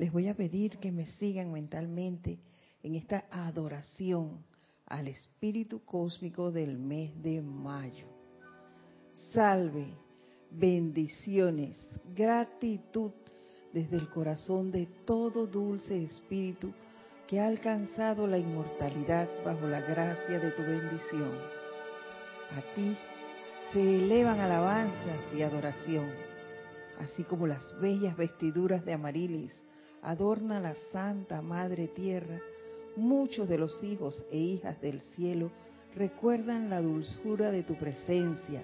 les voy a pedir que me sigan mentalmente en esta adoración al espíritu cósmico del mes de mayo. Salve, bendiciones, gratitud desde el corazón de todo dulce espíritu que ha alcanzado la inmortalidad bajo la gracia de tu bendición. A ti se elevan alabanzas y adoración, así como las bellas vestiduras de Amarilis adornan la Santa Madre Tierra, muchos de los hijos e hijas del cielo recuerdan la dulzura de tu presencia,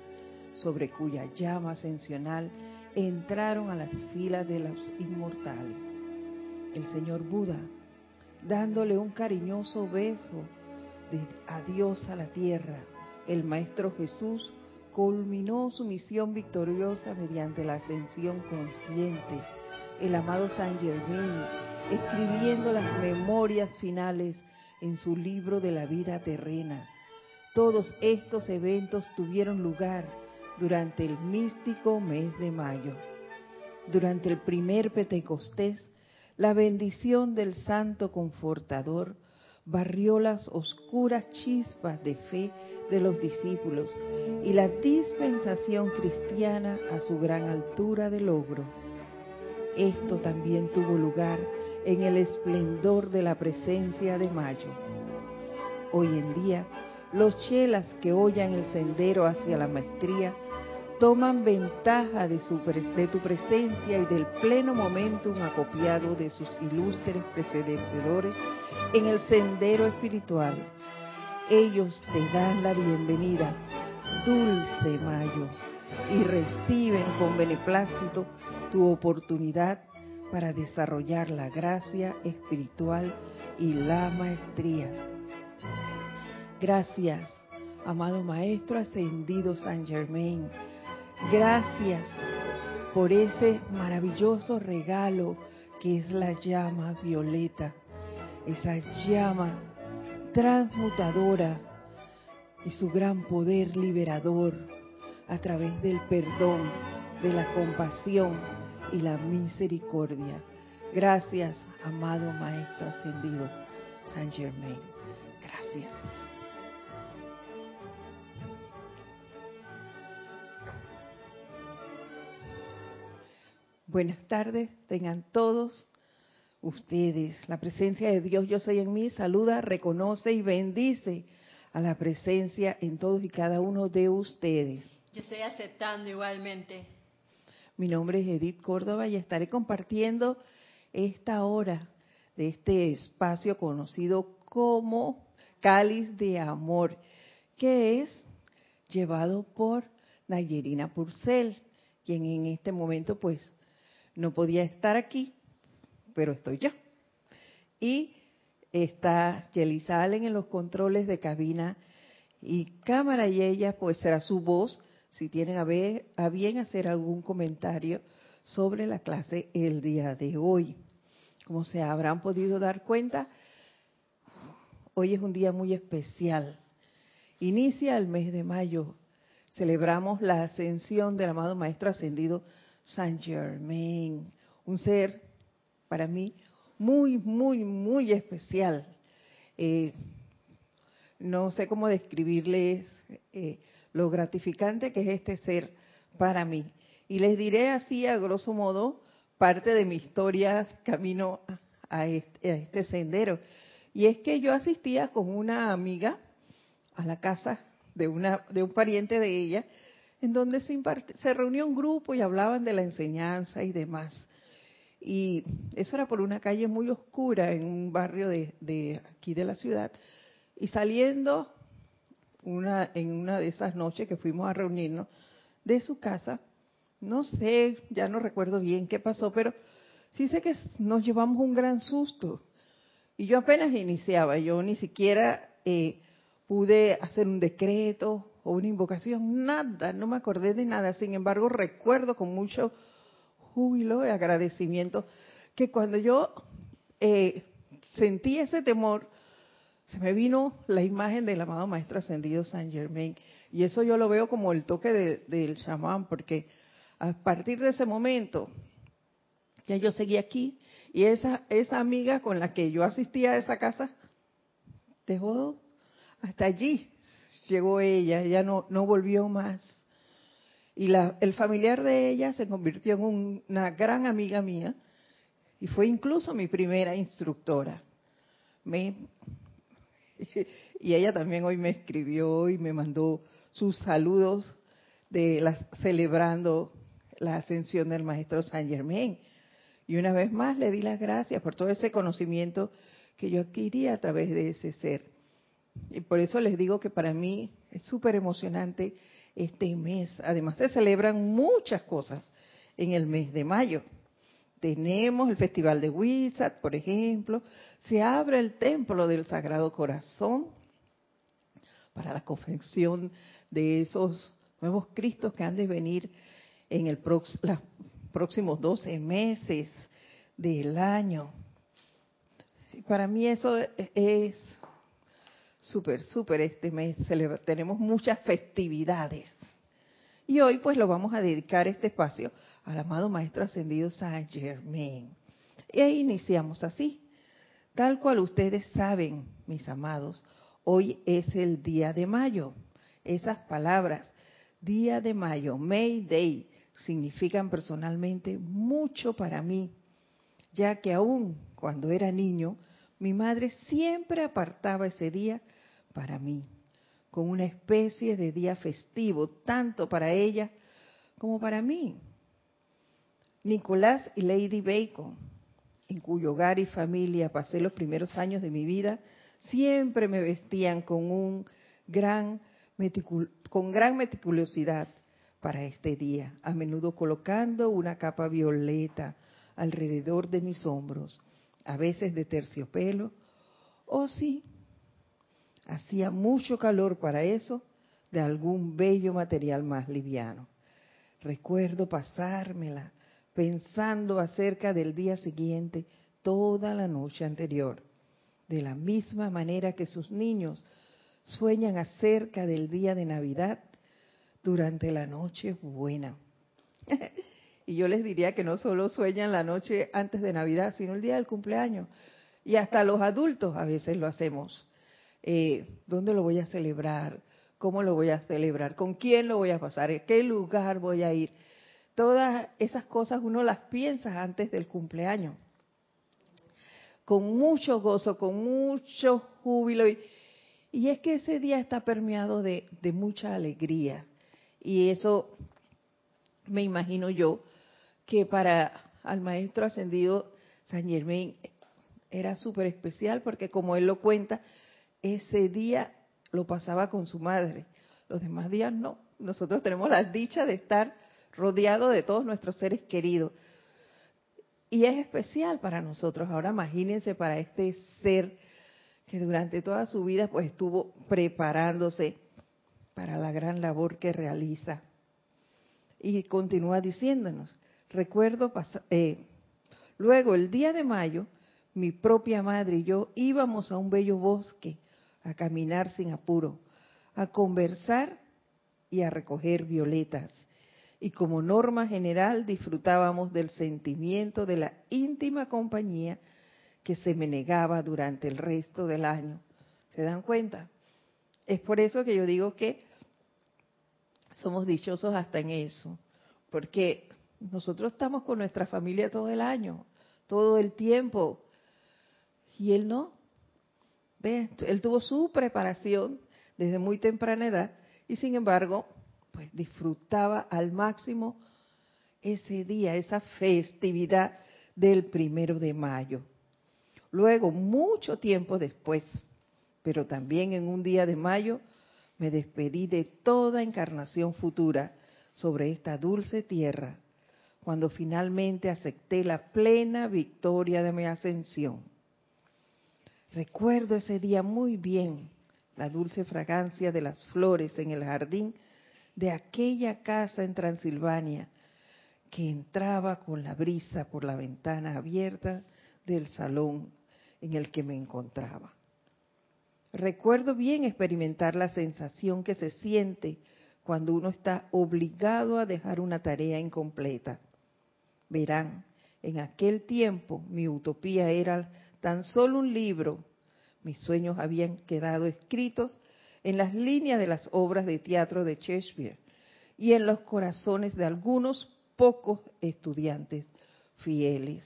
sobre cuya llama ascensional entraron a las filas de los inmortales. El Señor Buda dándole un cariñoso beso de adiós a la tierra, el Maestro Jesús culminó su misión victoriosa mediante la ascensión consciente. El amado San Germain, escribiendo las memorias finales en su libro de la vida terrena. Todos estos eventos tuvieron lugar durante el místico mes de mayo. Durante el primer Pentecostés, la bendición del Santo Confortador barrió las oscuras chispas de fe de los discípulos y la dispensación cristiana a su gran altura de logro. Esto también tuvo lugar en el esplendor de la presencia de Mayo. Hoy en día, los chelas que hoyan el sendero hacia la maestría toman ventaja de, tu presencia y del pleno momentum acopiado de sus ilustres precededores en el sendero espiritual. Ellos te dan la bienvenida, dulce Mayo, y reciben con beneplácito tu oportunidad para desarrollar la gracia espiritual y la maestría. Gracias, amado Maestro Ascendido San Germain Gracias por ese maravilloso regalo que es la llama violeta, esa llama transmutadora y su gran poder liberador a través del perdón, de la compasión y la misericordia. Gracias, amado Maestro Ascendido San Germain. Gracias. Buenas tardes, tengan todos ustedes. La presencia de Dios, yo soy en mí, saluda, reconoce y bendice a la presencia en todos y cada uno de ustedes. Yo estoy aceptando igualmente. Mi nombre es Edith Córdoba y estaré compartiendo esta hora de este espacio conocido como Cáliz de Amor, que es llevado por Nayerina Purcell, quien en este momento pues no podía estar aquí, pero estoy yo. Y está Yeli Salen en los controles de cabina y cámara y ella pues será su voz si tienen a, ver, a bien hacer algún comentario sobre la clase el día de hoy. Como se habrán podido dar cuenta, hoy es un día muy especial. Inicia el mes de mayo. Celebramos la ascensión del amado Maestro Ascendido Saint Germain, un ser para mí muy, muy, muy especial. Eh, no sé cómo describirles eh, lo gratificante que es este ser para mí. Y les diré así, a grosso modo, parte de mi historia camino a este, este sendero. Y es que yo asistía con una amiga a la casa de un pariente de ella, en donde se, se reunió un grupo y hablaban de la enseñanza y demás. Y eso era por una calle muy oscura en un barrio de, aquí de la ciudad. Y saliendo una, en una de esas noches que fuimos a reunirnos de su casa, no sé, ya no recuerdo bien qué pasó, pero sí sé que nos llevamos un gran susto. Y yo apenas iniciaba, yo ni siquiera eh, pude hacer un decreto o una invocación, nada, no me acordé de nada. Sin embargo, recuerdo con mucho júbilo y agradecimiento que cuando yo eh, sentí ese temor, se me vino la imagen del amado Maestro Ascendido San Germain. Y eso yo lo veo como el toque del chamán, porque a partir de ese momento, ya yo seguí aquí Y esa, esa amiga con la que yo asistía a esa casa, dejó hasta allí, llegó ella, ella no, no volvió más. Y la, el familiar de ella se convirtió en una gran amiga mía y fue incluso mi primera instructora. y ella también hoy me escribió y me mandó sus saludos de las, celebrando la ascensión del maestro Saint Germain. Y una vez más le di las gracias por todo ese conocimiento que yo adquirí a través de ese ser. Y por eso les digo que para mí es súper emocionante este mes. Además se celebran muchas cosas en el mes de mayo. Tenemos el Festival de Wizard, por ejemplo. Se abre el Templo del Sagrado Corazón para la confección de esos nuevos Cristos que han de venir en el los próximos 12 meses del año. Para mí eso es súper, súper este mes. Tenemos muchas festividades. Y hoy pues lo vamos a dedicar este espacio al amado Maestro Ascendido Saint Germain. Ahí iniciamos así. Tal cual ustedes saben, mis amados, hoy es el día de mayo. Esas palabras, día de mayo, May Day, significan personalmente mucho para mí, ya que aún cuando era niño, mi madre siempre apartaba ese día para mí, con una especie de día festivo, tanto para ella como para mí. Nicolás y Lady Bacon, en cuyo hogar y familia pasé los primeros años de mi vida, siempre me vestían con gran gran meticulosidad para este día, a menudo colocando una capa violeta alrededor de mis hombros, a veces de terciopelo, o si hacía mucho calor para eso, de algún bello material más liviano. Recuerdo pasármela pensando acerca del día siguiente toda la noche anterior, de la misma manera que sus niños sueñan acerca del día de Navidad durante la noche buena. y yo les diría que no solo sueñan la noche antes de Navidad, sino el día del cumpleaños. Y hasta los adultos a veces lo hacemos. Eh, ¿Dónde lo voy a celebrar? ¿Cómo lo voy a celebrar? ¿Con quién lo voy a pasar? ¿En qué lugar voy a ir? Todas esas cosas uno las piensa antes del cumpleaños. Con mucho gozo, con mucho júbilo. Y, y es que ese día está permeado de, mucha alegría. Y eso me imagino yo que para al maestro ascendido San Germain era súper especial porque como él lo cuenta, ese día lo pasaba con su madre. Los demás días no. Nosotros tenemos la dicha de estar rodeado de todos nuestros seres queridos. Y es especial para nosotros. Ahora imagínense para este ser que durante toda su vida pues estuvo preparándose para la gran labor que realiza. Y continúa diciéndonos, recuerdo, eh, luego el día de mayo, mi propia madre y yo íbamos a un bello bosque a caminar sin apuro, a conversar y a recoger violetas y como norma general disfrutábamos del sentimiento de la íntima compañía que se me negaba durante el resto del año. ¿Se dan cuenta? Es por eso que yo digo que somos dichosos hasta en eso, porque nosotros estamos con nuestra familia todo el año, todo el tiempo, y él no. ¿Ve? Él tuvo su preparación desde muy temprana edad y sin embargo pues disfrutaba al máximo ese día, esa festividad del primero de mayo. Luego, mucho tiempo después, pero también en un día de mayo, me despedí de toda encarnación futura sobre esta dulce tierra, cuando finalmente acepté la plena victoria de mi ascensión. Recuerdo ese día muy bien, la dulce fragancia de las flores en el jardín de aquella casa en Transilvania que entraba con la brisa por la ventana abierta del salón en el que me encontraba. Recuerdo bien experimentar la sensación que se siente cuando uno está obligado a dejar una tarea incompleta. Verán, En aquel tiempo mi utopía era tan solo un libro. Mis sueños habían quedado escritos en las líneas de las obras de teatro de Shakespeare y en los corazones de algunos pocos estudiantes fieles.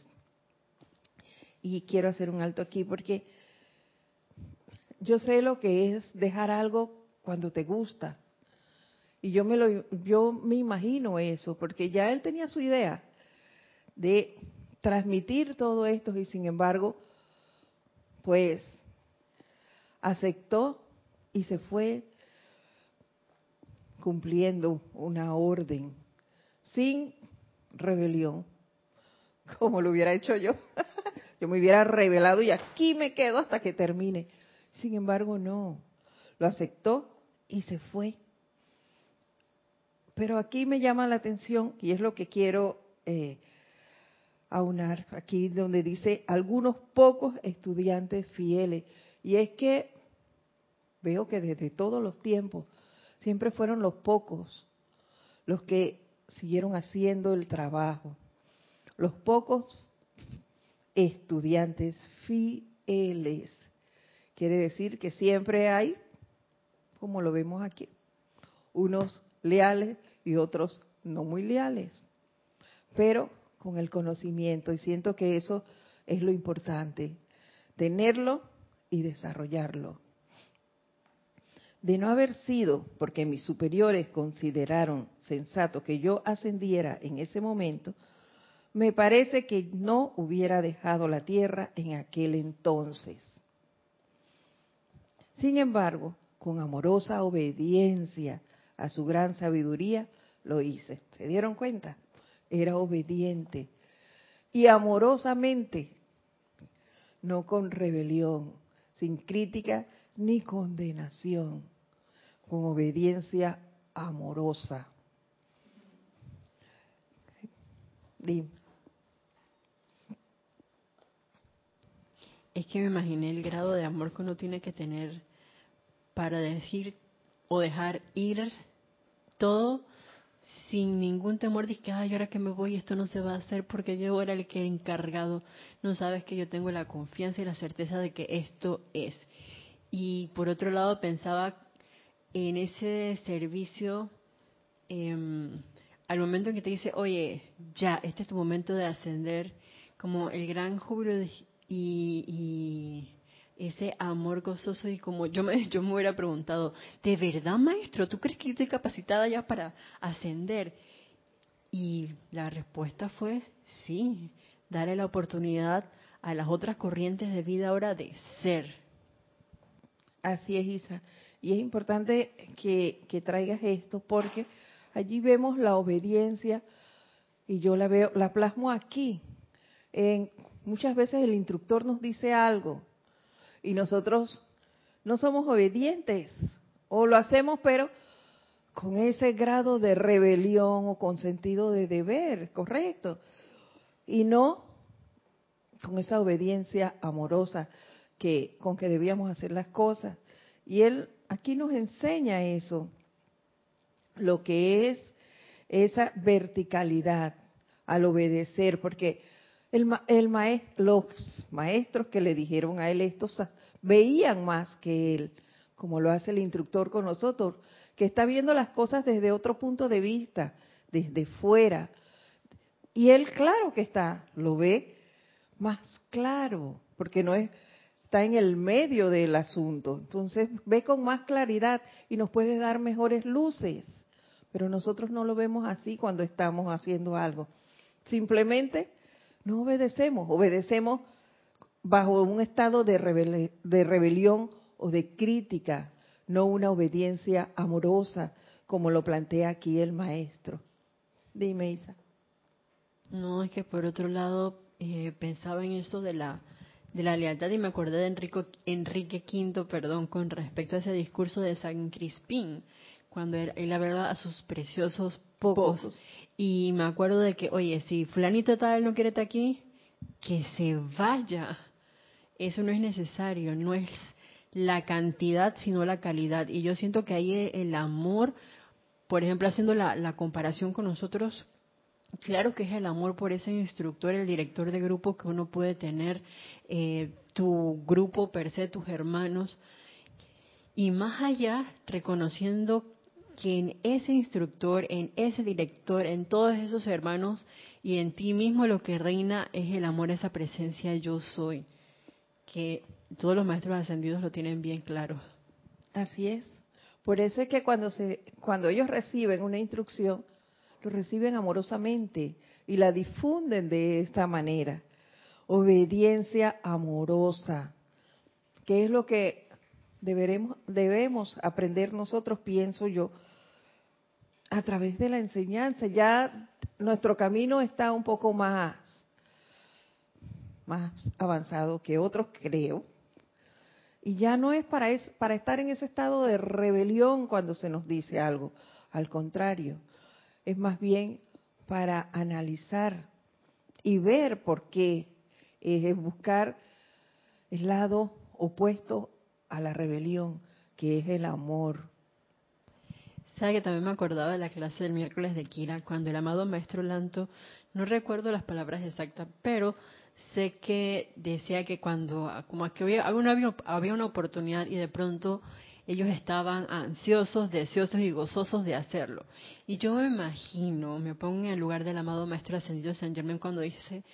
Y quiero hacer un alto aquí porque yo sé lo que es dejar algo cuando te gusta. Y yo me lo yo me imagino eso, porque ya él tenía su idea de transmitir todo esto y sin embargo, pues aceptó y se fue cumpliendo una orden sin rebelión, como lo hubiera hecho yo. yo me hubiera revelado y aquí me quedo hasta que termine. Sin embargo, no, lo aceptó y se fue. Pero aquí me llama la atención, y es lo que quiero eh, aunar, aquí donde dice algunos pocos estudiantes fieles. Y es que veo que desde todos los tiempos siempre fueron los pocos los que siguieron haciendo el trabajo. Los pocos estudiantes fieles. Quiere decir que siempre hay, como lo vemos aquí, unos leales y otros no muy leales, pero con el conocimiento. Y siento que eso es lo importante, tenerlo y desarrollarlo. De no haber sido, porque mis superiores consideraron sensato que yo ascendiera en ese momento, me parece que no hubiera dejado la tierra en aquel entonces. Sin embargo, con amorosa obediencia a su gran sabiduría, lo hice. ¿Se dieron cuenta? Era obediente. Y amorosamente, no con rebelión, sin crítica ni condenación, con obediencia amorosa. Dime. Es que me imaginé el grado de amor que uno tiene que tener para decir o dejar ir todo sin ningún temor de que, ay, ahora que me voy, esto no se va a hacer porque yo era el que encargado. No sabes que yo tengo la confianza y la certeza de que esto es. Y por otro lado, pensaba en ese servicio, em, al momento en que te dice, oye, ya, este es tu momento de ascender, como el gran júbilo y ese amor gozoso y como yo me, yo me hubiera preguntado, ¿de verdad maestro? ¿Tú crees que yo estoy capacitada ya para ascender? Y la respuesta fue sí, darle la oportunidad a las otras corrientes de vida ahora de ser. Así es, Isa. Y es importante que, traigas esto porque allí vemos la obediencia y yo la veo, la plasmo aquí. En, muchas veces el instructor nos dice algo y nosotros no somos obedientes o lo hacemos pero con ese grado de rebelión o con sentido de deber, correcto, y no con esa obediencia amorosa que con que debíamos hacer las cosas. Y él aquí nos enseña eso, lo que es esa verticalidad al obedecer, porque el, los maestros que le dijeron a él esto veían más que él, como lo hace el instructor con nosotros, que está viendo las cosas desde otro punto de vista, desde fuera. Y él, claro que está, lo ve más claro, porque no es, está en el medio del asunto. Entonces ve con más claridad y nos puede dar mejores luces. Pero nosotros no lo vemos así cuando estamos haciendo algo. Simplemente no obedecemos, obedecemos bajo un estado de, rebelión o de crítica, no una obediencia amorosa, como lo plantea aquí el maestro. Dime, Isa. No, es que por otro lado eh, pensaba en eso de la de la lealtad y me acordé de Enrico, Enrique V, perdón, con respecto a ese discurso de San Crispín, cuando él, hablaba a sus preciosos pocos, y me acuerdo de que, oye, si fulanito tal no quiere estar aquí, que se vaya. Eso no es necesario, no es la cantidad, sino la calidad. Y yo siento que ahí el amor, por ejemplo, haciendo la, comparación con nosotros, Claro que es el amor por ese instructor, el director de grupo que uno puede tener, eh, tu grupo per se, tus hermanos, y más allá reconociendo que en ese instructor, en ese director, en todos esos hermanos y en ti mismo lo que reina es el amor, esa presencia yo soy, que todos los maestros ascendidos lo tienen bien claro. Así es. Por eso es que cuando se cuando ellos reciben una instrucción, lo reciben amorosamente y la difunden de esta manera. Obediencia amorosa, que es lo que deberemos, debemos aprender nosotros, pienso yo, a través de la enseñanza. Ya nuestro camino está un poco más, más avanzado que otros, creo. Y ya no es para, es, para estar en ese estado de rebelión cuando se nos dice algo. Al contrario, es más bien para analizar y ver por qué, es buscar el lado opuesto a la rebelión, que es el amor. Sabe que también me acordaba de la clase del miércoles de Kira, cuando el amado maestro Lanto, no recuerdo las palabras exactas, pero sé que decía que cuando, como que había, había una oportunidad y de pronto ellos estaban ansiosos, deseosos y gozosos de hacerlo. Y yo me imagino, me pongo en el lugar del amado Maestro Ascendido San Germán cuando dice,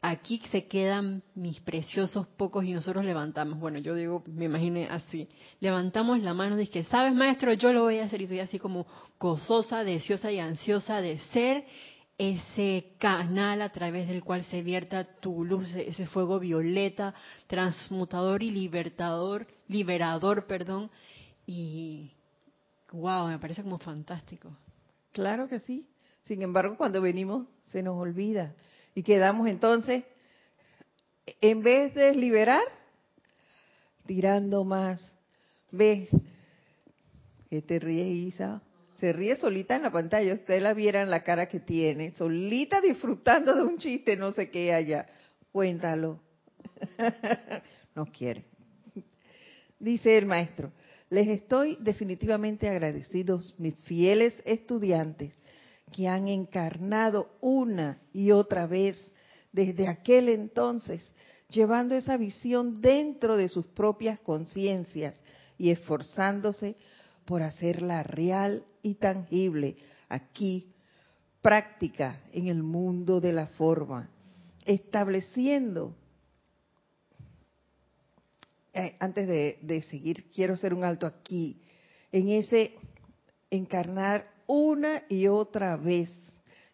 aquí se quedan mis preciosos pocos y nosotros levantamos. Bueno, yo digo, me imaginé así. Levantamos la mano y dije, ¿sabes maestro? Yo lo voy a hacer y estoy así como gozosa, deseosa y ansiosa de ser ese canal a través del cual se vierta tu luz, ese fuego violeta, transmutador y libertador, liberador, perdón, y wow, me parece como fantástico. Claro que sí. Sin embargo, cuando venimos se nos olvida y quedamos entonces, en vez de liberar, tirando más. ¿Ves? Que te ríes, Isa se ríe solita en la pantalla, usted la viera en la cara que tiene, solita disfrutando de un chiste, no sé qué allá. Cuéntalo. no quiere. Dice el maestro, les estoy definitivamente agradecidos, mis fieles estudiantes, que han encarnado una y otra vez desde aquel entonces, llevando esa visión dentro de sus propias conciencias y esforzándose por hacerla real y tangible aquí, práctica en el mundo de la forma, estableciendo, eh, antes de, de seguir, quiero hacer un alto aquí, en ese encarnar una y otra vez,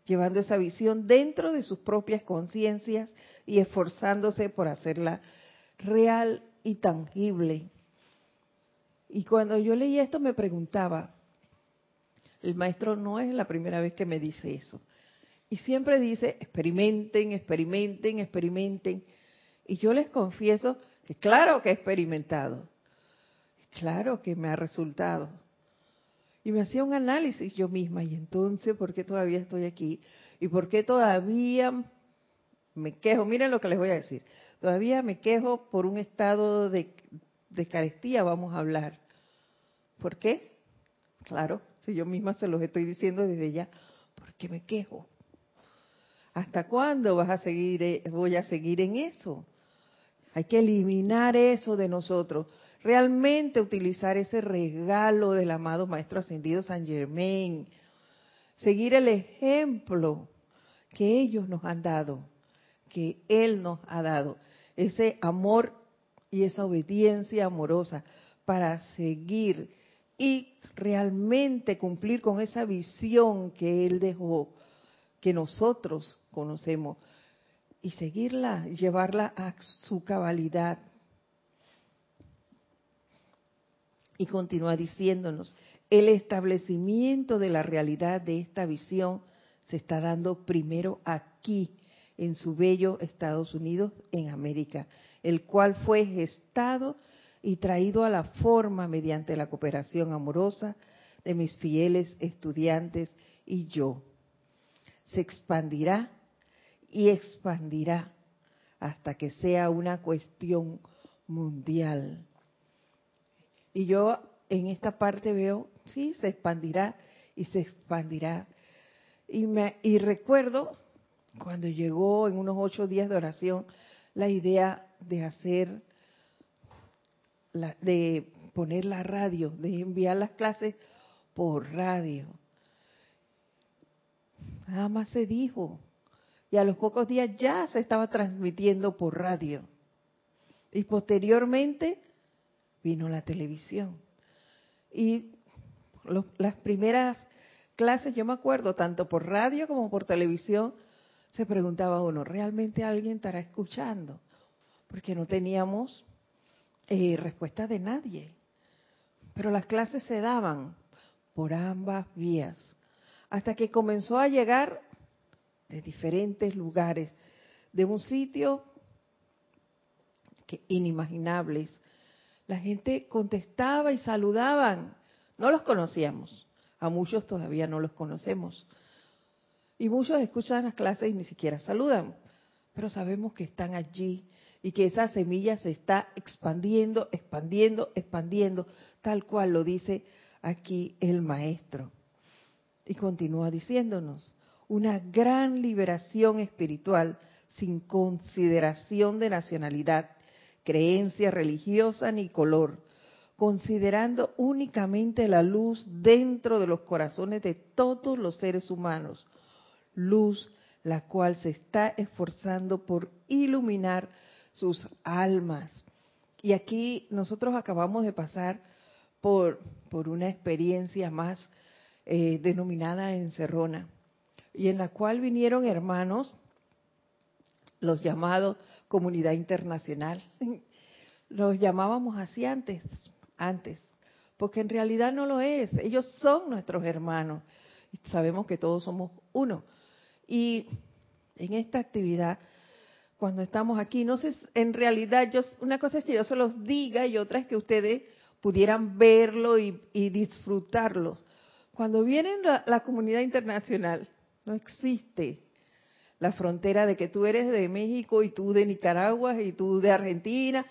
llevando esa visión dentro de sus propias conciencias y esforzándose por hacerla real y tangible. Y cuando yo leí esto me preguntaba, el maestro no es la primera vez que me dice eso. Y siempre dice, experimenten, experimenten, experimenten. Y yo les confieso que claro que he experimentado. Claro que me ha resultado. Y me hacía un análisis yo misma. Y entonces, ¿por qué todavía estoy aquí? ¿Y por qué todavía me quejo? Miren lo que les voy a decir. Todavía me quejo por un estado de, de carestía, vamos a hablar. ¿Por qué? Claro, si yo misma se los estoy diciendo desde ya, ¿por qué me quejo? ¿Hasta cuándo vas a seguir, eh, voy a seguir en eso? Hay que eliminar eso de nosotros. Realmente utilizar ese regalo del amado Maestro Ascendido San Germain. Seguir el ejemplo que ellos nos han dado, que Él nos ha dado. Ese amor y esa obediencia amorosa para seguir y realmente cumplir con esa visión que Él dejó, que nosotros conocemos, y seguirla, llevarla a su cabalidad. Y continúa diciéndonos, el establecimiento de la realidad de esta visión se está dando primero aquí, en su bello Estados Unidos, en América, el cual fue gestado y traído a la forma mediante la cooperación amorosa de mis fieles estudiantes y yo. Se expandirá y expandirá hasta que sea una cuestión mundial. Y yo en esta parte veo, sí, se expandirá y se expandirá. Y, me, y recuerdo cuando llegó en unos ocho días de oración la idea de hacer, la, de poner la radio, de enviar las clases por radio. Nada más se dijo. Y a los pocos días ya se estaba transmitiendo por radio. Y posteriormente vino la televisión. Y las primeras clases, yo me acuerdo, tanto por radio como por televisión, se preguntaba uno, ¿realmente alguien estará escuchando? Porque no teníamos eh, respuesta de nadie. Pero las clases se daban por ambas vías, hasta que comenzó a llegar de diferentes lugares, de un sitio que inimaginables. La gente contestaba y saludaban. No los conocíamos, a muchos todavía no los conocemos. Y muchos escuchan las clases y ni siquiera saludan, pero sabemos que están allí y que esa semilla se está expandiendo, expandiendo, expandiendo, tal cual lo dice aquí el maestro. Y continúa diciéndonos, una gran liberación espiritual sin consideración de nacionalidad, creencia religiosa ni color, considerando únicamente la luz dentro de los corazones de todos los seres humanos, luz la cual se está esforzando por iluminar sus almas. Y aquí nosotros acabamos de pasar por, por una experiencia más eh, denominada encerrona, y en la cual vinieron hermanos, los llamados comunidad internacional. Los llamábamos así antes, antes, porque en realidad no lo es. Ellos son nuestros hermanos. Sabemos que todos somos uno. Y en esta actividad, cuando estamos aquí, no sé, en realidad, yo, una cosa es que yo se los diga y otra es que ustedes pudieran verlo y, disfrutarlo. Cuando viene la, comunidad internacional, no existe la frontera de que tú eres de México y tú de Nicaragua y tú de Argentina,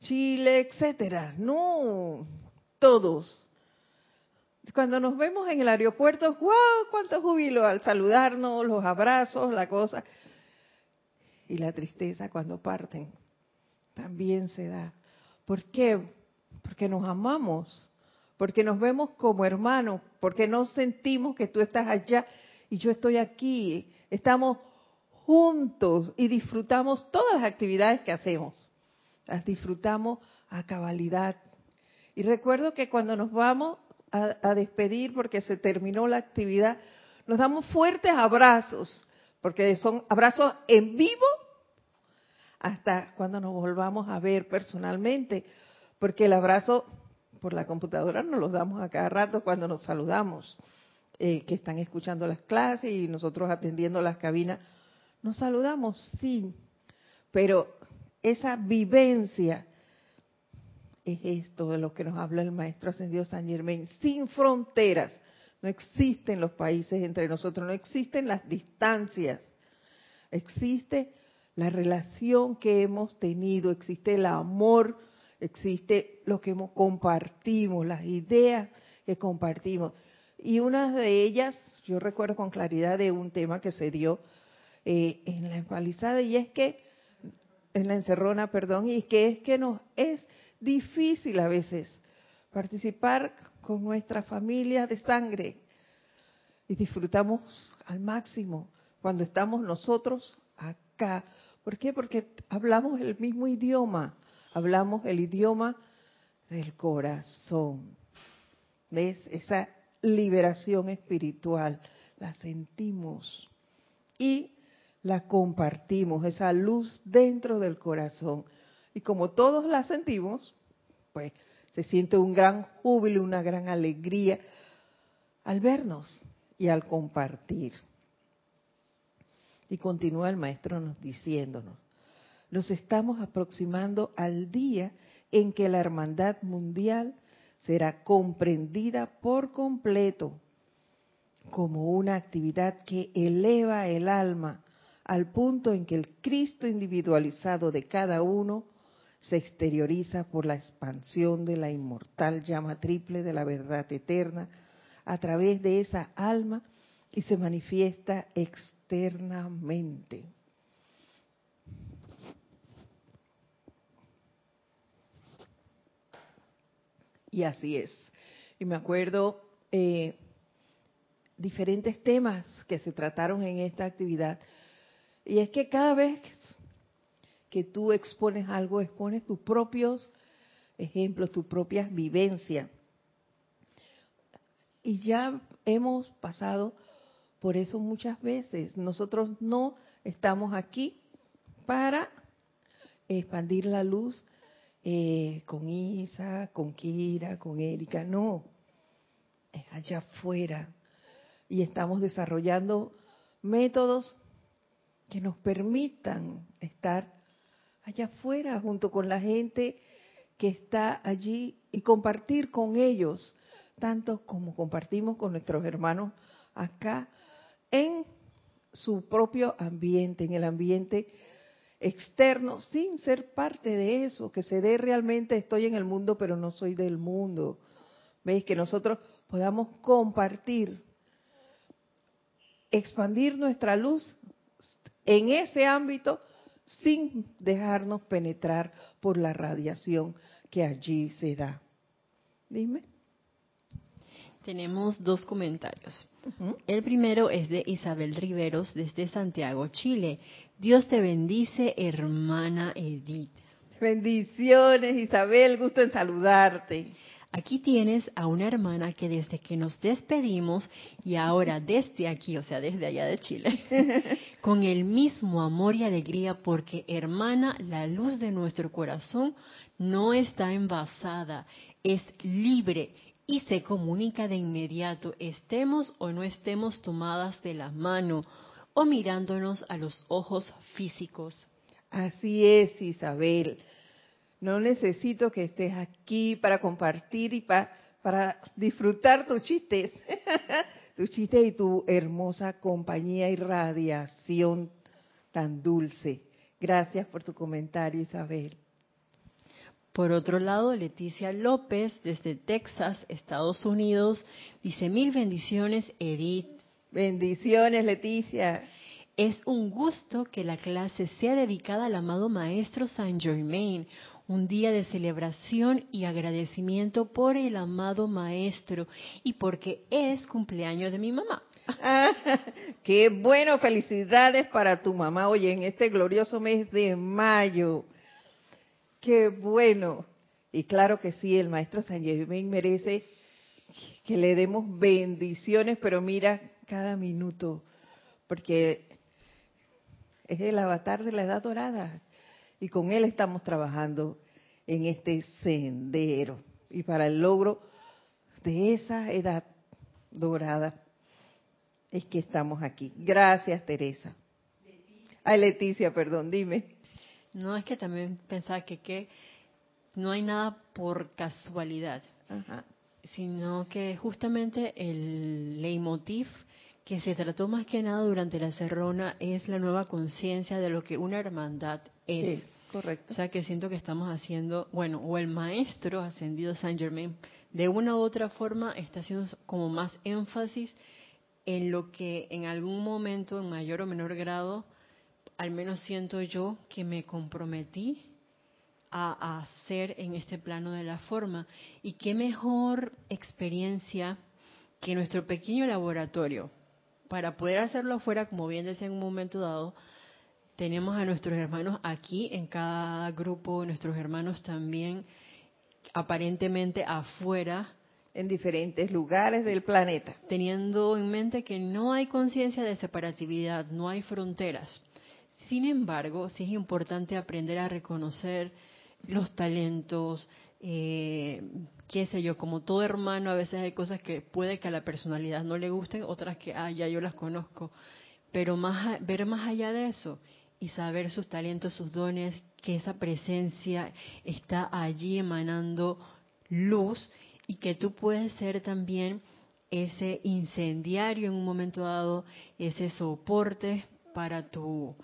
Chile, etcétera. No, todos cuando nos vemos en el aeropuerto, ¡wow! ¡Cuánto júbilo al saludarnos, los abrazos, la cosa! Y la tristeza cuando parten también se da. ¿Por qué? Porque nos amamos, porque nos vemos como hermanos, porque no sentimos que tú estás allá y yo estoy aquí. Estamos juntos y disfrutamos todas las actividades que hacemos. Las disfrutamos a cabalidad. Y recuerdo que cuando nos vamos, a, despedir porque se terminó la actividad, nos damos fuertes abrazos, porque son abrazos en vivo hasta cuando nos volvamos a ver personalmente, porque el abrazo por la computadora nos lo damos a cada rato cuando nos saludamos, eh, que están escuchando las clases y nosotros atendiendo las cabinas, nos saludamos, sí, pero esa vivencia es esto de lo que nos habla el Maestro Ascendido San Germain, sin fronteras. No existen los países entre nosotros, no existen las distancias. Existe la relación que hemos tenido, existe el amor, existe lo que hemos, compartimos, las ideas que compartimos. Y una de ellas, yo recuerdo con claridad de un tema que se dio eh, en la empalizada, y es que, en la encerrona, perdón, y que es que nos es difícil a veces participar con nuestra familia de sangre y disfrutamos al máximo cuando estamos nosotros ¿Por qué? Porque hablamos el mismo idioma, hablamos el idioma del corazón. ¿Ves? Esa liberación espiritual la sentimos y la compartimos, esa luz dentro del corazón. Y como todos la sentimos, pues se siente un gran júbilo, una gran alegría al vernos y al compartir. Y continúa el maestro nos diciéndonos, nos estamos aproximando al día en que la hermandad mundial será comprendida por completo como una actividad que eleva el alma al punto en que el Cristo individualizado de cada uno se exterioriza por la expansión de la inmortal llama triple de la verdad eterna a través de esa alma y se manifiesta externamente. Y así es. Y me acuerdo eh, diferentes temas que se trataron en esta actividad. Y es que cada vez que tú expones algo, expones tus propios ejemplos, tus propias vivencias. Y ya hemos pasado por eso muchas veces. Nosotros no estamos aquí para expandir la luz eh, con Isa, con Kira, con Erika, no. Es allá afuera. Y estamos desarrollando métodos que nos permitan estar allá afuera junto con la gente que está allí y compartir con ellos, tanto como compartimos con nuestros hermanos acá, en su propio ambiente, en el ambiente externo, sin ser parte de eso, que se dé realmente, estoy en el mundo, pero no soy del mundo. ¿Veis? Que nosotros podamos compartir, expandir nuestra luz en ese ámbito sin dejarnos penetrar por la radiación que allí se da. Dime. Tenemos dos comentarios. El primero es de Isabel Riveros desde Santiago, Chile. Dios te bendice, hermana Edith. Bendiciones, Isabel, gusto en saludarte. Aquí tienes a una hermana que desde que nos despedimos y ahora desde aquí, o sea, desde allá de Chile, con el mismo amor y alegría porque hermana, la luz de nuestro corazón no está envasada, es libre y se comunica de inmediato, estemos o no estemos tomadas de la mano o mirándonos a los ojos físicos. Así es, Isabel. No necesito que estés aquí para compartir y para disfrutar tus chistes, tus chistes y tu hermosa compañía y radiación tan dulce. Gracias por tu comentario, Isabel. Por otro lado, Leticia López, desde Texas, Estados Unidos, dice mil bendiciones, Edith. Bendiciones, Leticia. Es un gusto que la clase sea dedicada al amado Maestro Saint Germain, un día de celebración y agradecimiento por el amado Maestro y porque es cumpleaños de mi mamá. qué bueno, felicidades para tu mamá, oye, en este glorioso mes de mayo. Qué bueno. Y claro que sí, el maestro San Germain merece que le demos bendiciones, pero mira cada minuto, porque es el avatar de la edad dorada y con él estamos trabajando en este sendero y para el logro de esa edad dorada es que estamos aquí. Gracias, Teresa. Ay, Leticia, perdón, dime. No es que también pensaba que, que no hay nada por casualidad, sino que justamente el leitmotiv que se trató más que nada durante la cerrona es la nueva conciencia de lo que una hermandad es. correcto. O sea que siento que estamos haciendo, bueno, o el maestro ascendido Saint Germain, de una u otra forma está haciendo como más énfasis en lo que en algún momento, en mayor o menor grado, al menos siento yo que me comprometí a, hacer en este plano de la forma. Y qué mejor experiencia que nuestro pequeño laboratorio. Para poder hacerlo afuera, como bien decía en un momento dado, tenemos a nuestros hermanos aquí en cada grupo, nuestros hermanos también aparentemente afuera. En diferentes lugares del planeta. Teniendo en mente que no hay conciencia de separatividad, no hay fronteras. Sin embargo, sí es importante aprender a reconocer los talentos, eh, qué sé yo, como todo hermano, a veces hay cosas que puede que a la personalidad no le gusten, otras que, ah, ya yo las conozco, pero ver más allá de eso y saber sus talentos, sus dones, que esa presencia está allí emanando luz y que tú puedes ser también ese incendiario en un momento dado, ese soporte para tu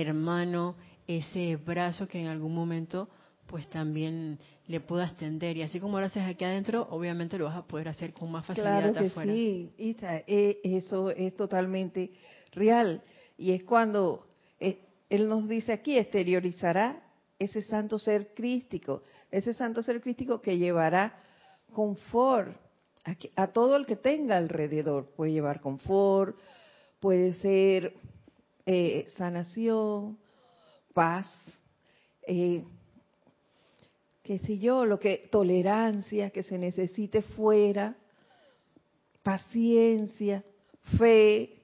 hermano, ese brazo que en algún momento pues también le puedas tender. Y así como lo haces aquí adentro, obviamente lo vas a poder hacer con más facilidad claro que afuera. Sí, Isa, eh, eso es totalmente real. Y es cuando eh, Él nos dice aquí, exteriorizará ese santo ser crístico, ese santo ser crístico que llevará confort a, a todo el que tenga alrededor. Puede llevar confort, puede ser eh, sanación, paz, eh, qué sé yo, lo que tolerancia que se necesite fuera, paciencia, fe,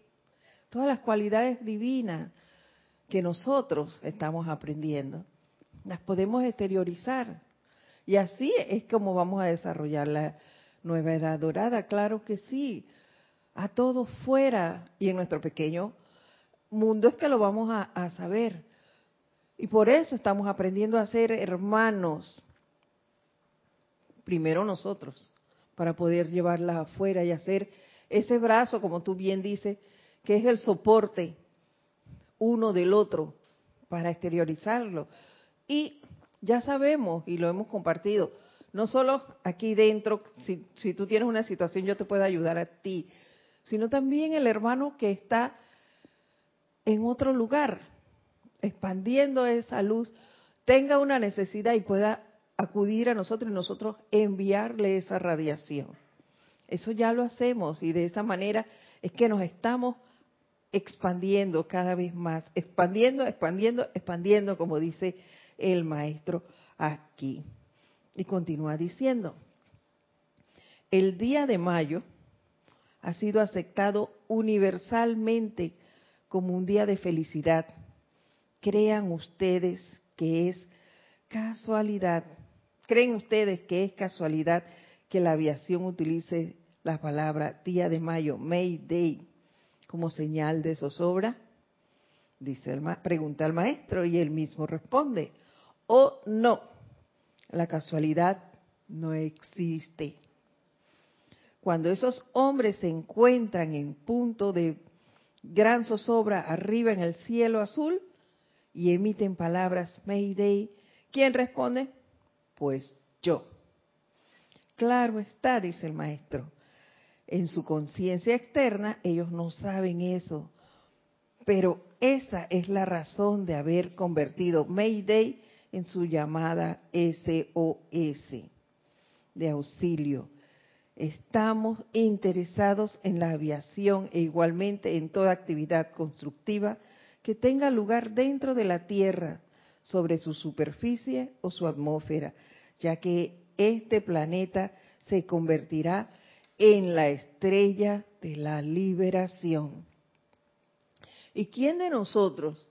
todas las cualidades divinas que nosotros estamos aprendiendo, las podemos exteriorizar. Y así es como vamos a desarrollar la nueva edad dorada, claro que sí, a todo fuera y en nuestro pequeño mundo es que lo vamos a, saber. Y por eso estamos aprendiendo a ser hermanos, primero nosotros, para poder llevarla afuera y hacer ese brazo, como tú bien dices, que es el soporte uno del otro para exteriorizarlo. Y ya sabemos, y lo hemos compartido, no solo aquí dentro, si, si tú tienes una situación yo te puedo ayudar a ti, sino también el hermano que está en otro lugar, expandiendo esa luz, tenga una necesidad y pueda acudir a nosotros y nosotros enviarle esa radiación. Eso ya lo hacemos y de esa manera es que nos estamos expandiendo cada vez más, expandiendo, expandiendo, expandiendo, como dice el maestro aquí. Y continúa diciendo, el día de mayo ha sido aceptado universalmente como un día de felicidad. Crean ustedes que es casualidad, creen ustedes que es casualidad que la aviación utilice la palabra día de mayo, May Day, como señal de zozobra? Dice el pregunta al maestro y él mismo responde, o no, la casualidad no existe. Cuando esos hombres se encuentran en punto de gran zozobra arriba en el cielo azul y emiten palabras Mayday, ¿quién responde? Pues yo. Claro está, dice el maestro. En su conciencia externa ellos no saben eso, pero esa es la razón de haber convertido Mayday en su llamada SOS de auxilio Estamos interesados en la aviación e igualmente en toda actividad constructiva que tenga lugar dentro de la Tierra, sobre su superficie o su atmósfera, ya que este planeta se convertirá en la estrella de la liberación. ¿Y quién de nosotros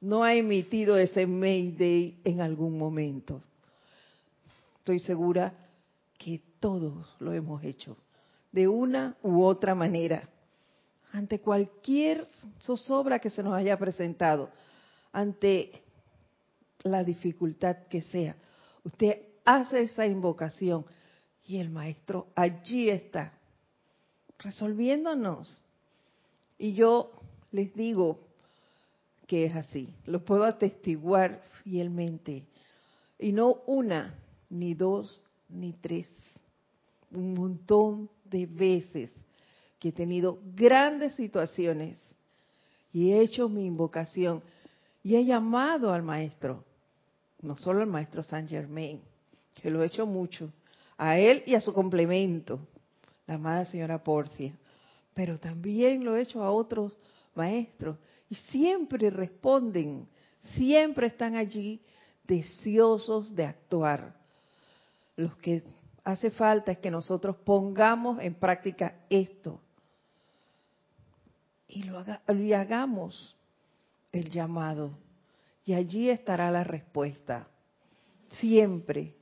no ha emitido ese Mayday en algún momento? Estoy segura que todos lo hemos hecho, de una u otra manera, ante cualquier zozobra que se nos haya presentado, ante la dificultad que sea. Usted hace esa invocación y el maestro allí está, resolviéndonos. Y yo les digo que es así, lo puedo atestiguar fielmente. Y no una, ni dos, ni tres, un montón de veces que he tenido grandes situaciones y he hecho mi invocación y he llamado al maestro, no solo al maestro Saint Germain, que lo he hecho mucho, a él y a su complemento, la amada señora Porcia, pero también lo he hecho a otros maestros y siempre responden, siempre están allí deseosos de actuar. Los que hace falta es que nosotros pongamos en práctica esto y lo y hagamos el llamado. Y allí estará la respuesta. Siempre.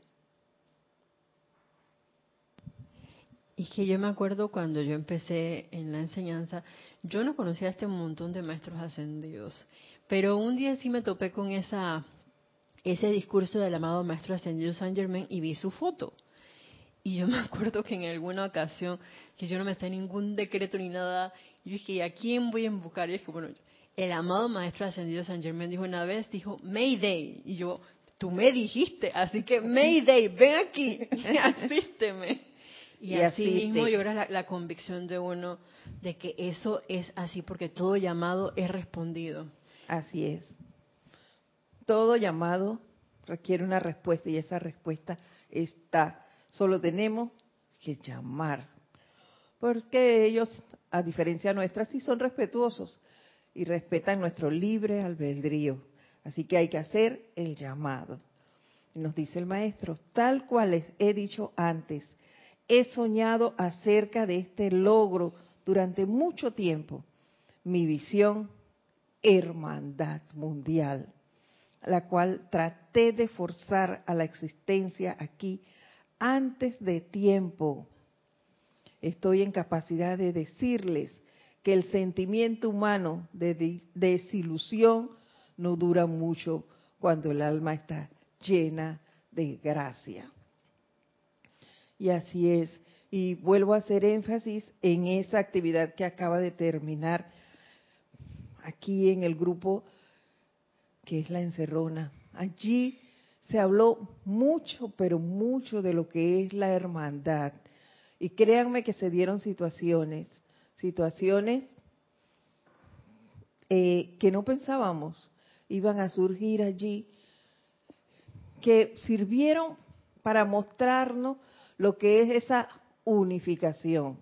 Y que yo me acuerdo cuando yo empecé en la enseñanza, yo no conocía a este montón de maestros ascendidos, pero un día sí me topé con esa ese discurso del amado maestro ascendido Saint Germain y vi su foto. Y yo me acuerdo que en alguna ocasión, que yo no me sé ningún decreto ni nada, yo dije, ¿a quién voy a invocar? Y es que, bueno, el amado maestro ascendido San Germain dijo una vez, dijo, Mayday. Y yo, tú me dijiste, así que Mayday, ven aquí, asísteme. Y, así mismo yo creo la, la convicción de uno de que eso es así porque todo llamado es respondido. Así es. Todo llamado requiere una respuesta y esa respuesta está. Solo tenemos que llamar. Porque ellos, a diferencia nuestra, sí son respetuosos y respetan nuestro libre albedrío. Así que hay que hacer el llamado. Nos dice el maestro, tal cual les he dicho antes, he soñado acerca de este logro durante mucho tiempo. Mi visión, hermandad mundial, la cual traté de forzar a la existencia aquí antes de tiempo. Estoy en capacidad de decirles que el sentimiento humano de desilusión no dura mucho cuando el alma está llena de gracia. Y así es. Y vuelvo a hacer énfasis en esa actividad que acaba de terminar aquí en el grupo que es la encerrona. Allí se habló mucho, pero mucho de lo que es la hermandad. Y créanme que se dieron situaciones, situaciones eh, que no pensábamos iban a surgir allí, que sirvieron para mostrarnos lo que es esa unificación,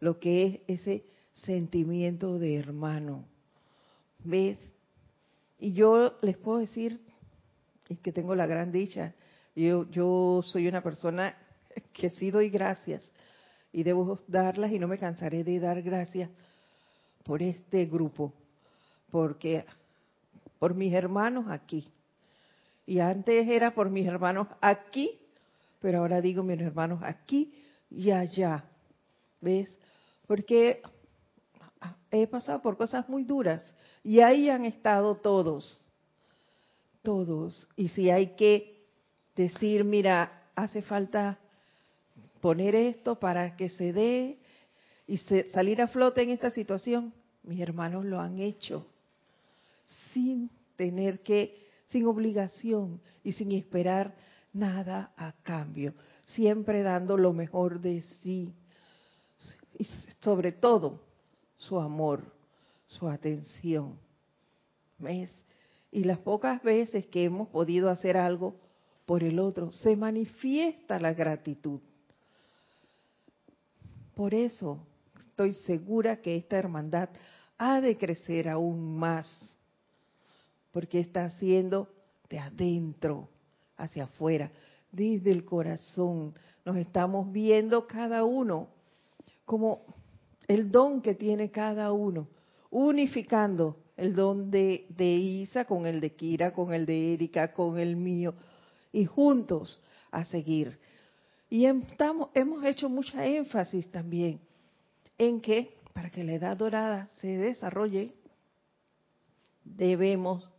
lo que es ese sentimiento de hermano. ¿Ves? Y yo les puedo decir, es que tengo la gran dicha, yo, yo soy una persona que sí doy gracias y debo darlas y no me cansaré de dar gracias por este grupo, porque por mis hermanos aquí. Y antes era por mis hermanos aquí, pero ahora digo mis hermanos aquí y allá. ¿Ves? Porque he pasado por cosas muy duras y ahí han estado todos, todos. Y si hay que decir, mira, hace falta poner esto para que se dé y salir a flote en esta situación, mis hermanos lo han hecho sin tener que, sin obligación y sin esperar nada a cambio, siempre dando lo mejor de sí y sobre todo su amor, su atención. Y las pocas veces que hemos podido hacer algo por el otro, se manifiesta la gratitud. Por eso estoy segura que esta hermandad ha de crecer aún más porque está haciendo de adentro hacia afuera, desde el corazón. Nos estamos viendo cada uno como el don que tiene cada uno, unificando el don de, Isa con el de Kira, con el de Erika, con el mío, y juntos a seguir. Y estamos, hemos hecho mucha énfasis también en que para que la edad dorada se desarrolle, debemos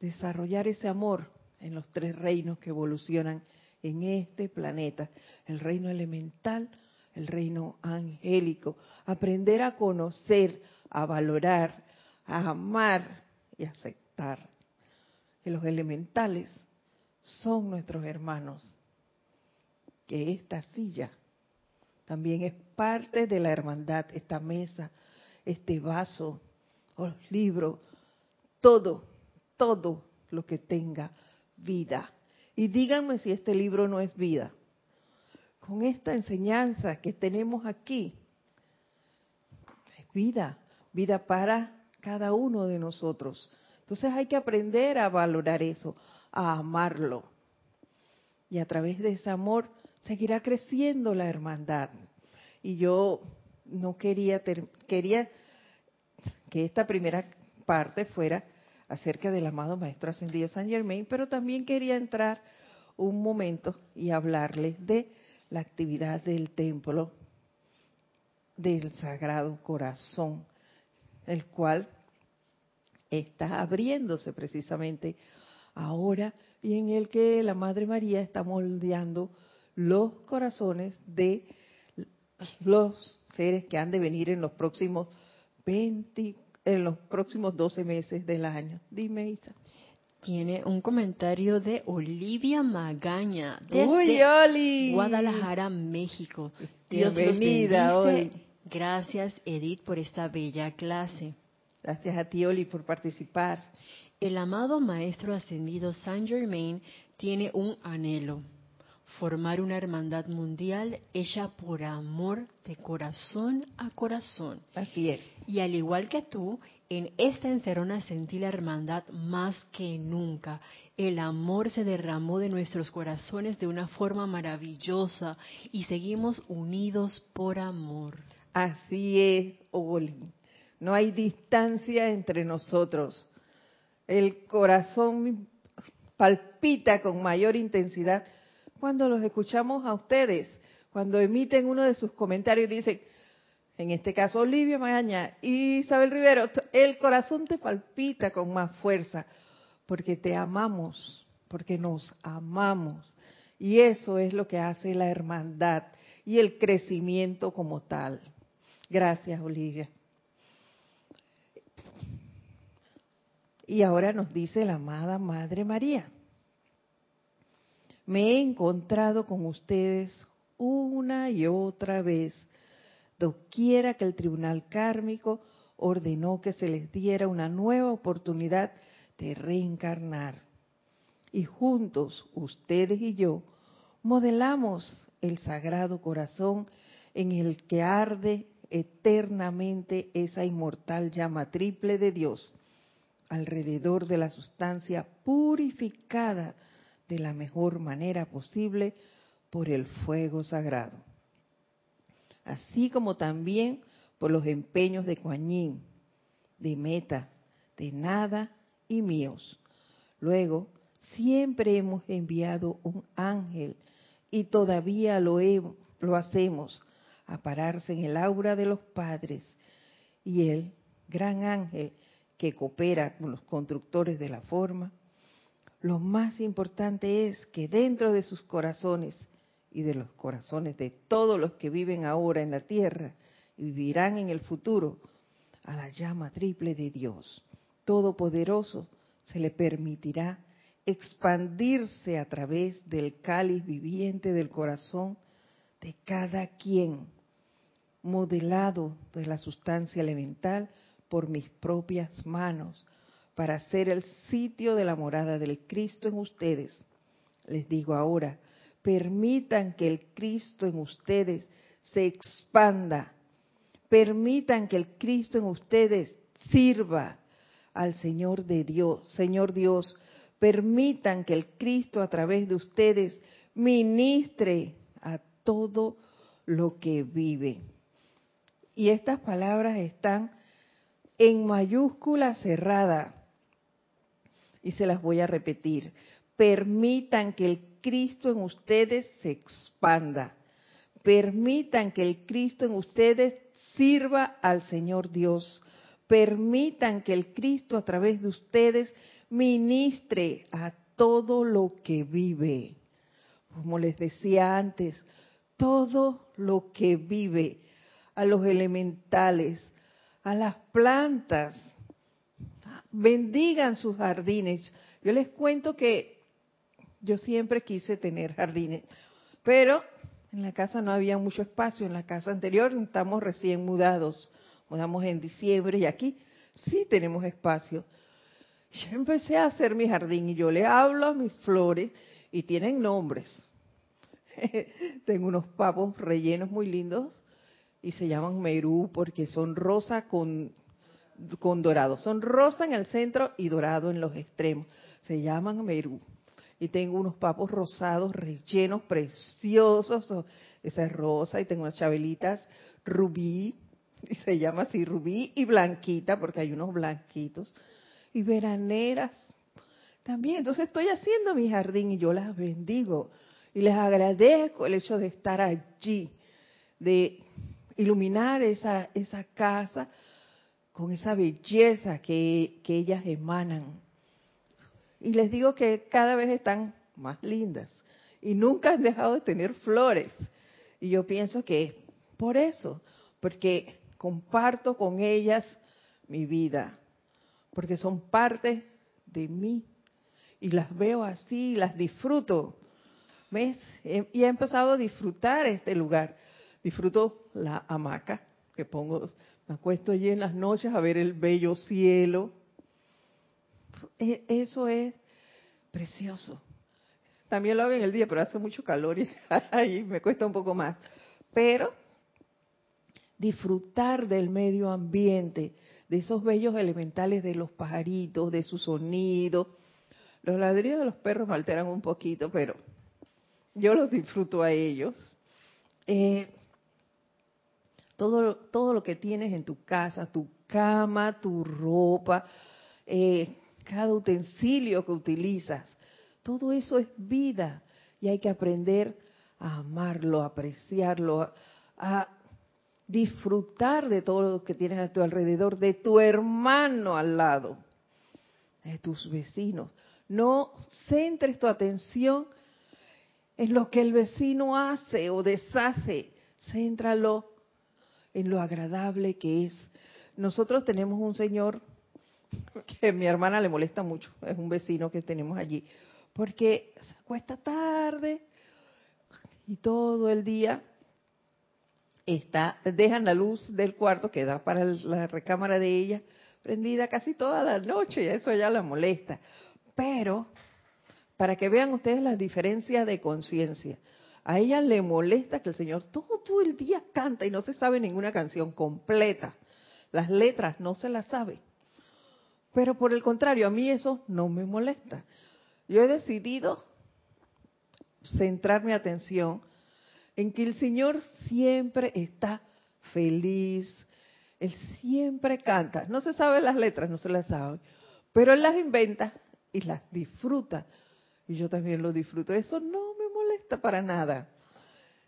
desarrollar ese amor en los tres reinos que evolucionan en este planeta, el reino elemental, el reino angélico, aprender a conocer, a valorar, a amar y aceptar que los elementales son nuestros hermanos, que esta silla también es parte de la hermandad, esta mesa, este vaso, los libros, todo todo lo que tenga vida. Y díganme si este libro no es vida. Con esta enseñanza que tenemos aquí, es vida, vida para cada uno de nosotros. Entonces hay que aprender a valorar eso, a amarlo. Y a través de ese amor seguirá creciendo la hermandad. Y yo no quería, quería que esta primera parte fuera acerca del amado Maestro Ascendido San Germain, pero también quería entrar un momento y hablarles de la actividad del templo del Sagrado Corazón, el cual está abriéndose precisamente ahora y en el que la Madre María está moldeando los corazones de los seres que han de venir en los próximos 20, en los próximos 12 meses del año. Dime, Isa. tiene un comentario de Olivia Magaña desde Uy, Oli. Guadalajara, México. Dios los Bienvenida, bendice. Oli. Gracias, Edith, por esta bella clase. Gracias a ti, Oli, por participar. El amado Maestro Ascendido Saint Germain tiene un anhelo, formar una hermandad mundial hecha por amor de corazón a corazón. Así es. Y al igual que tú, en esta encerrona sentí la hermandad más que nunca. El amor se derramó de nuestros corazones de una forma maravillosa y seguimos unidos por amor. Así es, Oli. No hay distancia entre nosotros. El corazón palpita con mayor intensidad cuando los escuchamos a ustedes, cuando emiten uno de sus comentarios y dicen, en este caso Olivia Magaña y Isabel Rivero, el corazón te palpita con más fuerza porque te amamos, porque nos amamos. Y eso es lo que hace la hermandad y el crecimiento como tal. Gracias, Olivia. Y ahora nos dice la amada Madre María. Me he encontrado con ustedes una y otra vez, doquiera que el tribunal kármico ordenó que se les diera una nueva oportunidad de reencarnar. Y juntos, ustedes y yo, modelamos el sagrado corazón en el que arde eternamente esa inmortal llama triple de Dios alrededor de la sustancia purificada de la mejor manera posible por el fuego sagrado. Así como también por los empeños de Yin, de Meta, de Nada y míos. Luego, siempre hemos enviado un ángel y todavía lo, lo hacemos a pararse en el aura de los padres. Y el gran ángel que coopera con los constructores de la forma, lo más importante es que dentro de sus corazones y de los corazones de todos los que viven ahora en la tierra y vivirán en el futuro, a la llama triple de Dios Todopoderoso se le permitirá expandirse a través del cáliz viviente del corazón de cada quien, modelado de la sustancia elemental por mis propias manos, para ser el sitio de la morada del Cristo en ustedes. Les digo ahora, permitan que el Cristo en ustedes se expanda, permitan que el Cristo en ustedes sirva al Señor de Dios, Señor Dios, permitan que el Cristo a través de ustedes ministre todo lo que vive. Y estas palabras están en mayúscula cerrada. Y se las voy a repetir. Permitan que el Cristo en ustedes se expanda. Permitan que el Cristo en ustedes sirva al Señor Dios. Permitan que el Cristo a través de ustedes ministre a todo lo que vive. Como les decía antes, todo lo que vive, a los elementales, a las plantas, bendigan sus jardines. Yo les cuento que yo siempre quise tener jardines, pero en la casa no había mucho espacio, en la casa anterior estamos recién mudados, mudamos en diciembre y aquí sí tenemos espacio. Yo empecé a hacer mi jardín y yo le hablo a mis flores y tienen nombres. Tengo unos pavos rellenos muy lindos y se llaman merú porque son rosa con, con dorado. Son rosa en el centro y dorado en los extremos. Se llaman merú. Y tengo unos papos rosados rellenos preciosos. Esa es rosa y tengo unas chabelitas rubí. Y se llama así rubí y blanquita porque hay unos blanquitos. Y veraneras también. Entonces estoy haciendo mi jardín y yo las bendigo. Y les agradezco el hecho de estar allí, de iluminar esa, casa con esa belleza que, que ellas emanan. Y les digo que cada vez están más lindas y nunca han dejado de tener flores. Y yo pienso que por eso, porque comparto con ellas mi vida, porque son parte de mí. y las veo así, las disfruto. Y he empezado a disfrutar este lugar. Disfruto la hamaca que pongo, me acuesto allí en las noches a ver el bello cielo. E, eso es precioso. También lo hago en el día, pero hace mucho calor y ahí me cuesta un poco más. Pero disfrutar del medio ambiente, de esos bellos elementales de los pajaritos, de su sonido. Los ladrillos de los perros me alteran un poquito, pero yo los disfruto a ellos. Eh, todo, todo lo que tienes en tu casa, tu cama, tu ropa, eh, cada utensilio que utilizas, todo eso es vida y hay que aprender a amarlo, a apreciarlo, a disfrutar de todo lo que tienes a tu alrededor, de tu hermano al lado, de tus vecinos. No centres tu atención en lo que el vecino hace o deshace, céntralo en lo agradable que es. Nosotros tenemos un señor que a mi hermana le molesta mucho, es un vecino que tenemos allí, porque se acuesta tarde y todo el día está, dejan la luz del cuarto que da para la recámara de ella prendida casi toda la noche, eso ya la molesta. Pero, para que vean ustedes las diferencias de conciencia, a ella le molesta que el Señor todo, todo el día canta y no se sabe ninguna canción completa. Las letras no se las sabe. Pero por el contrario, a mí eso no me molesta. Yo he decidido centrar mi atención en que el Señor siempre está feliz, Él siempre canta. No se sabe las letras, no se las sabe, pero Él las inventa y las disfruta. Y yo también lo disfruto. Eso no me molesta para nada.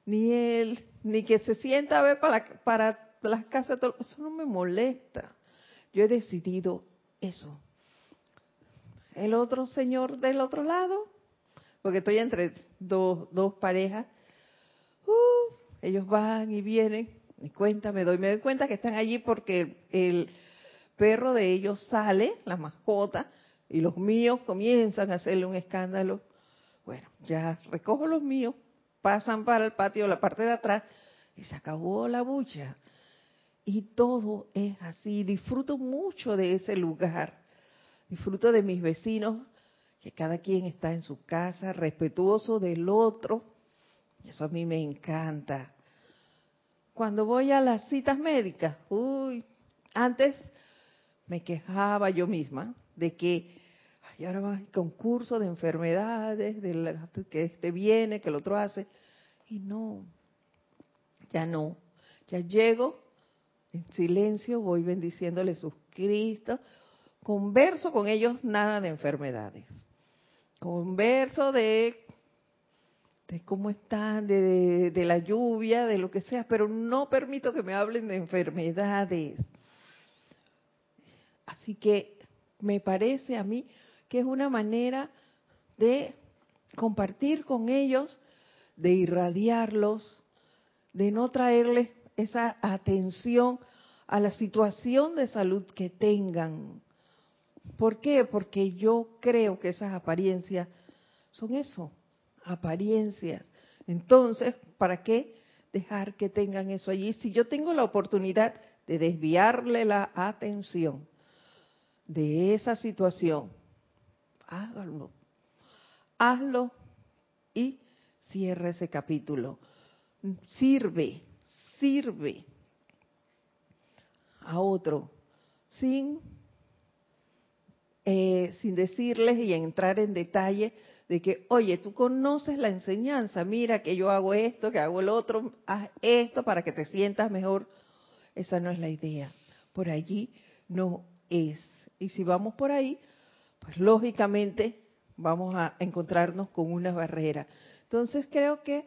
Ni Él, ni que se sienta a ver para, para las casas, eso no me molesta. Yo he decidido eso. El otro señor del otro lado, porque estoy entre dos, dos parejas, ellos van y vienen, me cuenta, me doy, me doy cuenta que están allí porque el, perro de ellos sale, la mascota, y los míos comienzan a hacerle un escándalo. Bueno, ya recojo los míos, pasan para el patio, la parte de atrás, y se acabó la bucha. Y todo es así. Disfruto mucho de ese lugar. Disfruto de mis vecinos, que cada quien está en su casa, respetuoso del otro eso a mí me encanta. Cuando voy a las citas médicas, uy, antes me quejaba yo misma de que ay, ahora va el concurso de enfermedades, de que este viene, que el otro hace. Y no, ya no. Ya llego en silencio, voy bendiciéndole sus Cristo, converso con ellos nada de enfermedades. Converso de de cómo están, de, la lluvia, de lo que sea, pero no permito que me hablen de enfermedades. Así que me parece a mí que es una manera de compartir con ellos, de irradiarlos, de no traerles esa atención a la situación de salud que tengan. ¿Por qué? Porque yo creo que esas apariencias son eso, apariencias. Entonces, ¿para qué dejar que tengan eso allí? Si yo tengo la oportunidad de desviarle la atención de esa situación, hágalo. Hazlo y cierre ese capítulo. Sirve, sirve a otro sin, eh, sin decirles y entrar en detalle de que, oye, tú conoces la enseñanza, mira que yo hago esto, que hago el otro, haz esto para que te sientas mejor. Esa no es la idea. Por allí no es. Y si vamos por ahí, pues lógicamente vamos a encontrarnos con una barrera. Entonces creo que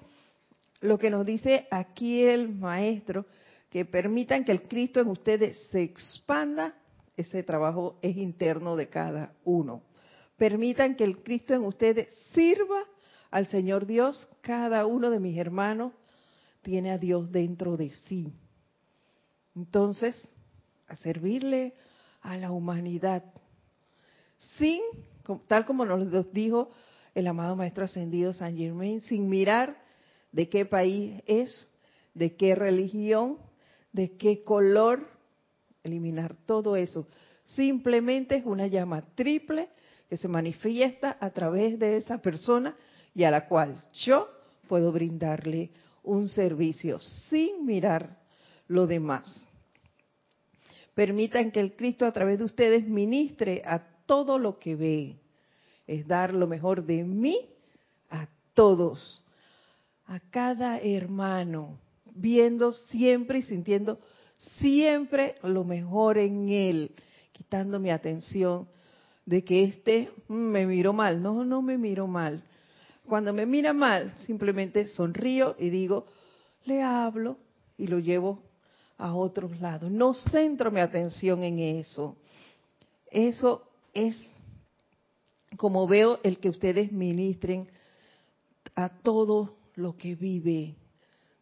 lo que nos dice aquí el maestro, que permitan que el Cristo en ustedes se expanda, ese trabajo es interno de cada uno. Permitan que el Cristo en ustedes sirva al Señor Dios. Cada uno de mis hermanos tiene a Dios dentro de sí. Entonces, a servirle a la humanidad sin tal como nos dijo el amado Maestro Ascendido San Germain, sin mirar de qué país es, de qué religión, de qué color, eliminar todo eso. Simplemente es una llama triple que se manifiesta a través de esa persona y a la cual yo puedo brindarle un servicio sin mirar lo demás. Permitan que el Cristo a través de ustedes ministre a todo lo que ve. Es dar lo mejor de mí a todos, a cada hermano, viendo siempre y sintiendo siempre lo mejor en él, quitando mi atención de que este mm, me miró mal. No, no me miro mal. Cuando me mira mal, simplemente sonrío y digo, le hablo y lo llevo a otros lados. No centro mi atención en eso. Eso es como veo el que ustedes ministren a todo lo que vive,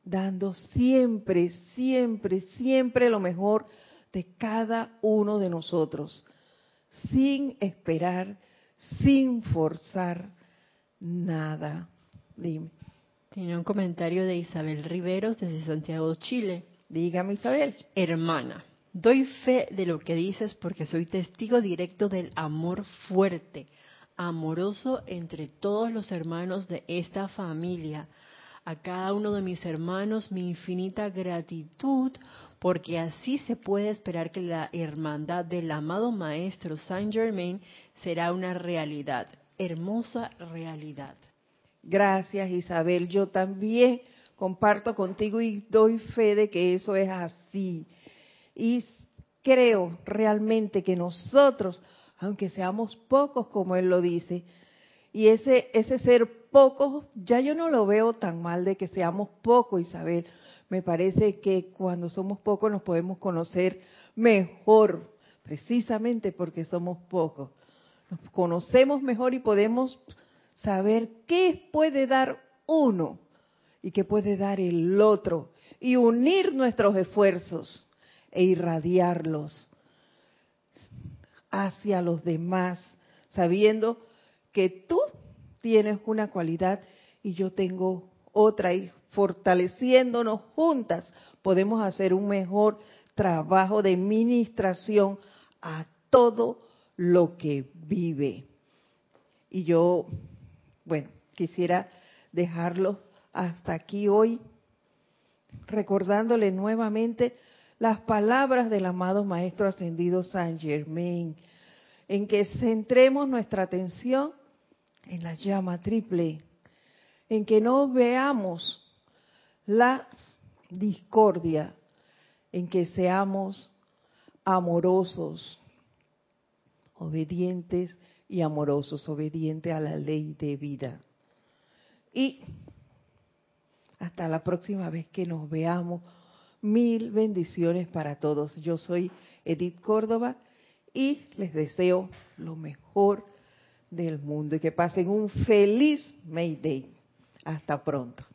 dando siempre, siempre, siempre lo mejor de cada uno de nosotros, sin esperar, sin forzar nada. Dime. Tiene un comentario de Isabel Riveros desde Santiago, Chile. Dígame, Isabel. Hermana, doy fe de lo que dices porque soy testigo directo del amor fuerte, amoroso entre todos los hermanos de esta familia. A cada uno de mis hermanos mi infinita gratitud porque así se puede esperar que la hermandad del amado Maestro Saint Germain será una realidad, hermosa realidad. Gracias Isabel, yo también comparto contigo y doy fe de que eso es así. Y creo realmente que nosotros, aunque seamos pocos como él lo dice, y ese, ese ser pocos, ya yo no lo veo tan mal de que seamos pocos, Isabel. Me parece que cuando somos pocos nos podemos conocer mejor, precisamente porque somos pocos. Nos conocemos mejor y podemos saber qué puede dar uno y qué puede dar el otro y unir nuestros esfuerzos e irradiarlos hacia los demás, sabiendo que tú tienes una cualidad y yo tengo otra y fortaleciéndonos juntas podemos hacer un mejor trabajo de ministración a todo lo que vive. Y yo, bueno, quisiera dejarlo hasta aquí hoy, recordándole nuevamente las palabras del amado Maestro Ascendido San Germain, en que centremos nuestra atención en la llama triple, en que no veamos la discordia, en que seamos amorosos, obedientes y amorosos, obedientes a la ley de vida. Y hasta la próxima vez que nos veamos. Mil bendiciones para todos. Yo soy Edith Córdoba y les deseo lo mejor del mundo y que pasen un feliz May Day. Hasta pronto.